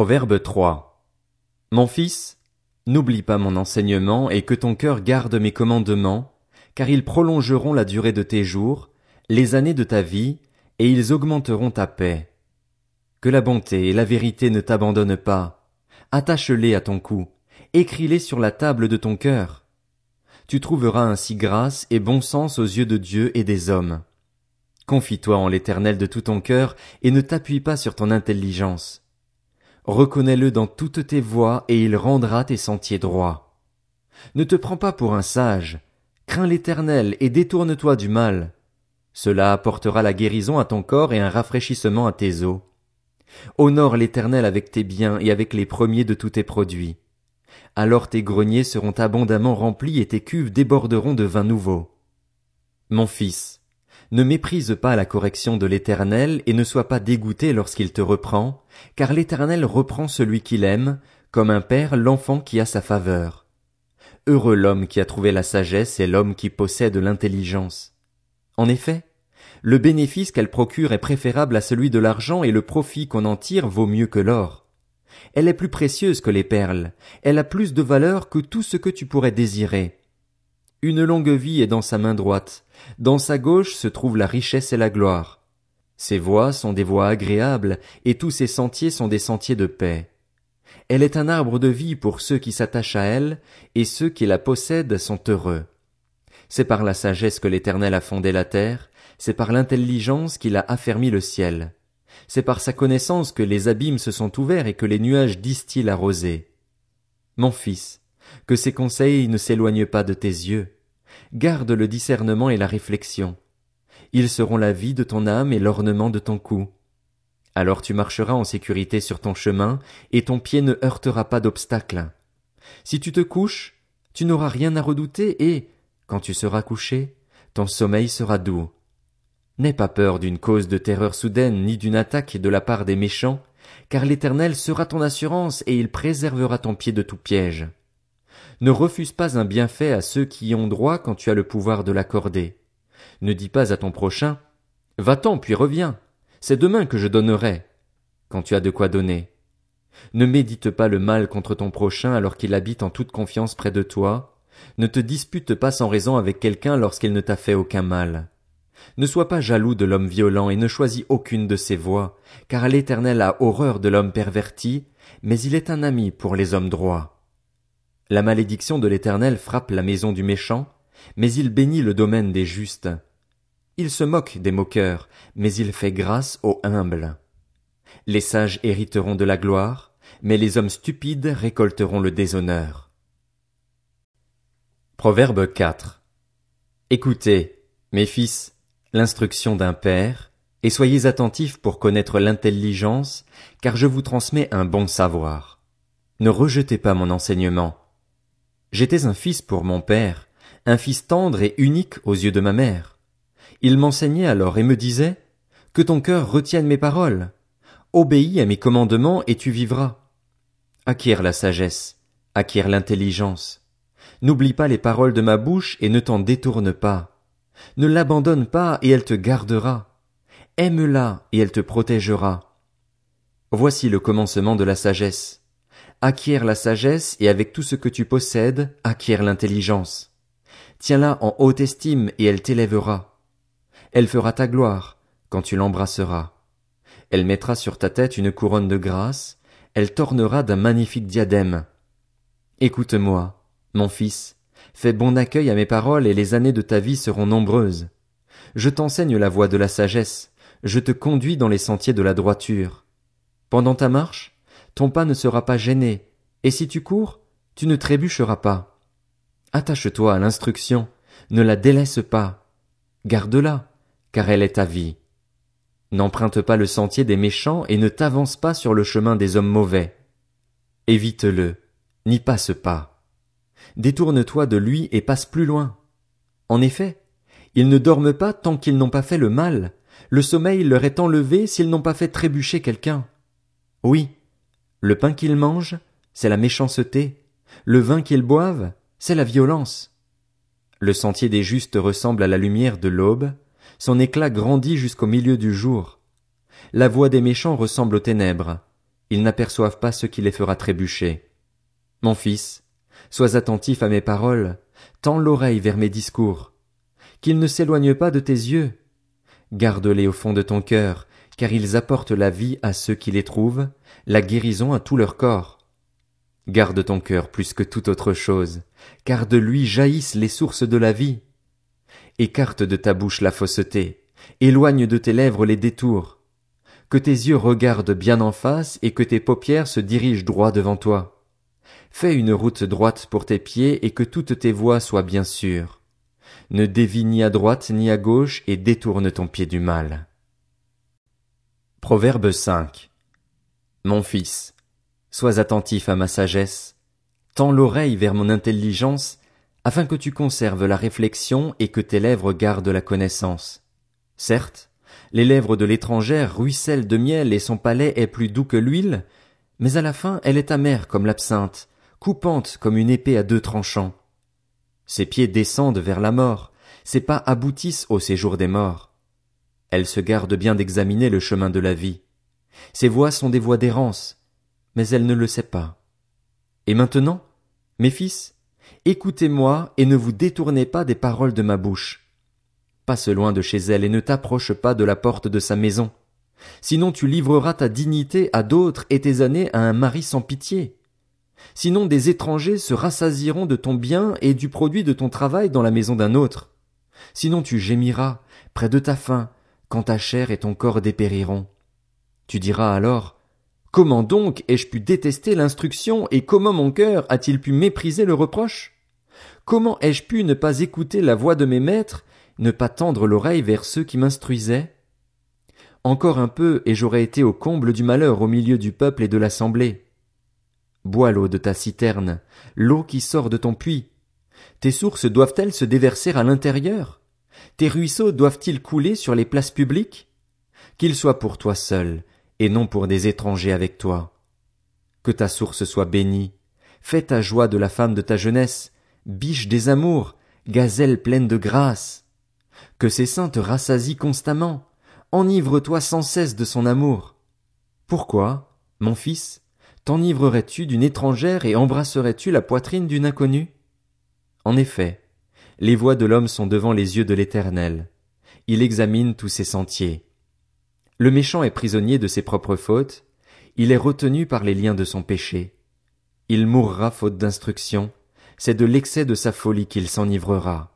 Proverbe 3. Mon fils, n'oublie pas mon enseignement et que ton cœur garde mes commandements, car ils prolongeront la durée de tes jours, les années de ta vie, et ils augmenteront ta paix. Que la bonté et la vérité ne t'abandonnent pas. Attache-les à ton cou, écris-les sur la table de ton cœur. Tu trouveras ainsi grâce et bon sens aux yeux de Dieu et des hommes. Confie-toi en l'éternel de tout ton cœur et ne t'appuie pas sur ton intelligence. Reconnais-le dans toutes tes voies et il rendra tes sentiers droits. Ne te prends pas pour un sage, crains l'éternel et détourne-toi du mal. Cela apportera la guérison à ton corps et un rafraîchissement à tes os. Honore l'éternel avec tes biens et avec les premiers de tous tes produits. Alors tes greniers seront abondamment remplis et tes cuves déborderont de vin nouveau. Mon fils, ne méprise pas la correction de l'Éternel et ne sois pas dégoûté lorsqu'il te reprend, car l'Éternel reprend celui qu'il aime, comme un père l'enfant qui a sa faveur. Heureux l'homme qui a trouvé la sagesse et l'homme qui possède l'intelligence. En effet, le bénéfice qu'elle procure est préférable à celui de l'argent et le profit qu'on en tire vaut mieux que l'or. Elle est plus précieuse que les perles, elle a plus de valeur que tout ce que tu pourrais désirer. Une longue vie est dans sa main droite, dans sa gauche se trouve la richesse et la gloire. Ses voies sont des voies agréables, et tous ses sentiers sont des sentiers de paix. Elle est un arbre de vie pour ceux qui s'attachent à elle, et ceux qui la possèdent sont heureux. C'est par la sagesse que l'Éternel a fondé la terre, c'est par l'intelligence qu'il a affermi le ciel. C'est par sa connaissance que les abîmes se sont ouverts et que les nuages distillent la rosée. Mon fils, que ces conseils ne s'éloignent pas de tes yeux. Garde le discernement et la réflexion. Ils seront la vie de ton âme et l'ornement de ton cou. Alors tu marcheras en sécurité sur ton chemin, et ton pied ne heurtera pas d'obstacle. Si tu te couches, tu n'auras rien à redouter, et, quand tu seras couché, ton sommeil sera doux. N'aie pas peur d'une cause de terreur soudaine, ni d'une attaque de la part des méchants, car l'Éternel sera ton assurance, et il préservera ton pied de tout piège. Ne refuse pas un bienfait à ceux qui y ont droit quand tu as le pouvoir de l'accorder. Ne dis pas à ton prochain, Va-t'en puis reviens. C'est demain que je donnerai. Quand tu as de quoi donner. Ne médite pas le mal contre ton prochain alors qu'il habite en toute confiance près de toi. Ne te dispute pas sans raison avec quelqu'un lorsqu'il ne t'a fait aucun mal. Ne sois pas jaloux de l'homme violent et ne choisis aucune de ses voies, car l'Éternel a horreur de l'homme perverti, mais il est un ami pour les hommes droits. La malédiction de l'Éternel frappe la maison du méchant, mais il bénit le domaine des justes. Il se moque des moqueurs, mais il fait grâce aux humbles. Les sages hériteront de la gloire, mais les hommes stupides récolteront le déshonneur. Proverbe 4. Écoutez, mes fils, l'instruction d'un père, et soyez attentifs pour connaître l'intelligence, car je vous transmets un bon savoir. Ne rejetez pas mon enseignement, J'étais un fils pour mon père, un fils tendre et unique aux yeux de ma mère. Il m'enseignait alors et me disait, Que ton cœur retienne mes paroles. Obéis à mes commandements et tu vivras. Acquiert la sagesse, acquiert l'intelligence. N'oublie pas les paroles de ma bouche et ne t'en détourne pas. Ne l'abandonne pas et elle te gardera. Aime-la et elle te protégera. Voici le commencement de la sagesse acquiert la sagesse et avec tout ce que tu possèdes, acquiert l'intelligence. Tiens-la en haute estime et elle t'élèvera. Elle fera ta gloire quand tu l'embrasseras. Elle mettra sur ta tête une couronne de grâce, elle t'ornera d'un magnifique diadème. Écoute-moi, mon fils, fais bon accueil à mes paroles et les années de ta vie seront nombreuses. Je t'enseigne la voie de la sagesse, je te conduis dans les sentiers de la droiture. Pendant ta marche, ton pas ne sera pas gêné, et si tu cours, tu ne trébucheras pas. Attache-toi à l'instruction, ne la délaisse pas. Garde-la, car elle est ta vie. N'emprunte pas le sentier des méchants et ne t'avance pas sur le chemin des hommes mauvais. Évite-le, n'y passe pas. Détourne-toi de lui et passe plus loin. En effet, ils ne dorment pas tant qu'ils n'ont pas fait le mal, le sommeil leur est enlevé s'ils n'ont pas fait trébucher quelqu'un. Oui, le pain qu'ils mangent, c'est la méchanceté. Le vin qu'ils boivent, c'est la violence. Le sentier des justes ressemble à la lumière de l'aube, son éclat grandit jusqu'au milieu du jour. La voix des méchants ressemble aux ténèbres. ils n'aperçoivent pas ce qui les fera trébucher. Mon fils, sois attentif à mes paroles, tends l'oreille vers mes discours, qu'ils ne s'éloignent pas de tes yeux. Garde-les au fond de ton cœur, car ils apportent la vie à ceux qui les trouvent, la guérison à tout leur corps. Garde ton cœur plus que toute autre chose, car de lui jaillissent les sources de la vie. Écarte de ta bouche la fausseté, éloigne de tes lèvres les détours. Que tes yeux regardent bien en face et que tes paupières se dirigent droit devant toi. Fais une route droite pour tes pieds et que toutes tes voies soient bien sûres. Ne dévie ni à droite ni à gauche et détourne ton pied du mal. Proverbe 5 Mon fils, sois attentif à ma sagesse, tends l'oreille vers mon intelligence, afin que tu conserves la réflexion et que tes lèvres gardent la connaissance. Certes, les lèvres de l'étrangère ruissellent de miel et son palais est plus doux que l'huile, mais à la fin elle est amère comme l'absinthe, coupante comme une épée à deux tranchants. Ses pieds descendent vers la mort, ses pas aboutissent au séjour des morts. Elle se garde bien d'examiner le chemin de la vie. Ses voies sont des voies d'errance, mais elle ne le sait pas. Et maintenant, mes fils, écoutez-moi et ne vous détournez pas des paroles de ma bouche. Passe loin de chez elle et ne t'approche pas de la porte de sa maison. Sinon tu livreras ta dignité à d'autres et tes années à un mari sans pitié. Sinon des étrangers se rassasieront de ton bien et du produit de ton travail dans la maison d'un autre. Sinon tu gémiras, près de ta faim, quand ta chair et ton corps dépériront. Tu diras alors, Comment donc ai-je pu détester l'instruction et comment mon cœur a-t-il pu mépriser le reproche? Comment ai-je pu ne pas écouter la voix de mes maîtres, ne pas tendre l'oreille vers ceux qui m'instruisaient? Encore un peu et j'aurais été au comble du malheur au milieu du peuple et de l'assemblée. Bois l'eau de ta citerne, l'eau qui sort de ton puits. Tes sources doivent-elles se déverser à l'intérieur? Tes ruisseaux doivent-ils couler sur les places publiques? Qu'ils soient pour toi seul, et non pour des étrangers avec toi. Que ta source soit bénie. Fais ta joie de la femme de ta jeunesse, biche des amours, gazelle pleine de grâce. Que ses seins te rassasient constamment. Enivre-toi sans cesse de son amour. Pourquoi, mon fils, t'enivrerais-tu d'une étrangère et embrasserais-tu la poitrine d'une inconnue? En effet, les voies de l'homme sont devant les yeux de l'Éternel. Il examine tous ses sentiers. Le méchant est prisonnier de ses propres fautes, il est retenu par les liens de son péché. Il mourra faute d'instruction, c'est de l'excès de sa folie qu'il s'enivrera.